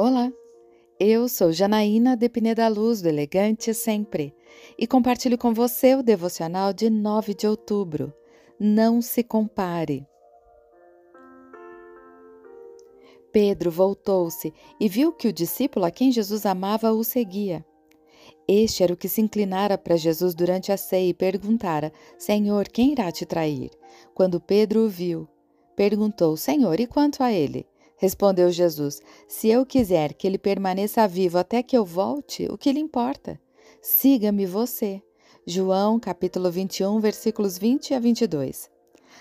Olá, eu sou Janaína de Pineda Luz, do Elegante Sempre, e compartilho com você o devocional de 9 de outubro. Não se compare. Pedro voltou-se e viu que o discípulo a quem Jesus amava o seguia. Este era o que se inclinara para Jesus durante a ceia e perguntara: Senhor, quem irá te trair? Quando Pedro o viu, perguntou: Senhor, e quanto a ele? Respondeu Jesus: Se eu quiser que ele permaneça vivo até que eu volte, o que lhe importa? Siga-me você. João, capítulo 21, versículos 20 a 22.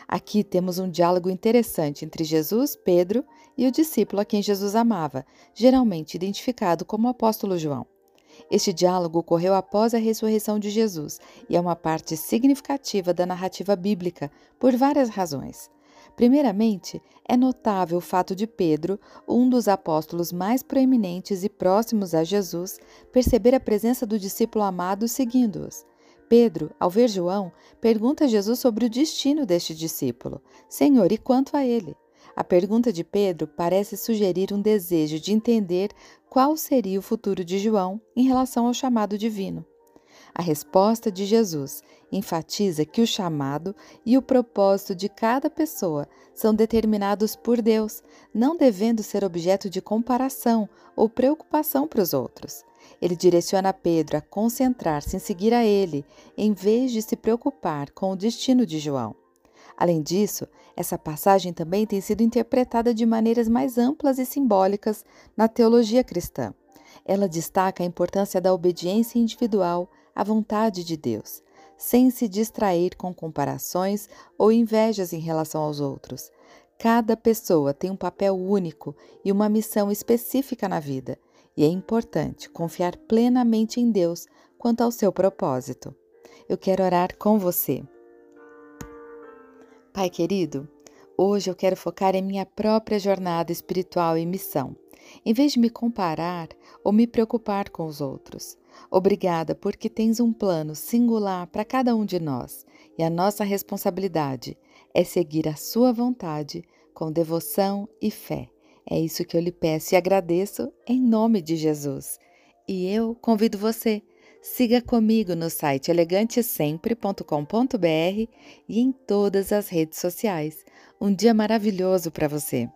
Aqui temos um diálogo interessante entre Jesus, Pedro e o discípulo a quem Jesus amava, geralmente identificado como apóstolo João. Este diálogo ocorreu após a ressurreição de Jesus e é uma parte significativa da narrativa bíblica por várias razões. Primeiramente, é notável o fato de Pedro, um dos apóstolos mais proeminentes e próximos a Jesus, perceber a presença do discípulo amado seguindo-os. Pedro, ao ver João, pergunta a Jesus sobre o destino deste discípulo. Senhor, e quanto a ele? A pergunta de Pedro parece sugerir um desejo de entender qual seria o futuro de João em relação ao chamado divino. A resposta de Jesus enfatiza que o chamado e o propósito de cada pessoa são determinados por Deus, não devendo ser objeto de comparação ou preocupação para os outros. Ele direciona Pedro a concentrar-se em seguir a ele, em vez de se preocupar com o destino de João. Além disso, essa passagem também tem sido interpretada de maneiras mais amplas e simbólicas na teologia cristã. Ela destaca a importância da obediência individual à vontade de Deus, sem se distrair com comparações ou invejas em relação aos outros. Cada pessoa tem um papel único e uma missão específica na vida, e é importante confiar plenamente em Deus quanto ao seu propósito. Eu quero orar com você. Pai querido, hoje eu quero focar em minha própria jornada espiritual e missão em vez de me comparar ou me preocupar com os outros. Obrigada porque tens um plano singular para cada um de nós e a nossa responsabilidade é seguir a Sua vontade com devoção e fé. É isso que eu lhe peço e agradeço em nome de Jesus. E eu convido você, siga comigo no site elegantesempre.com.br e em todas as redes sociais. Um dia maravilhoso para você!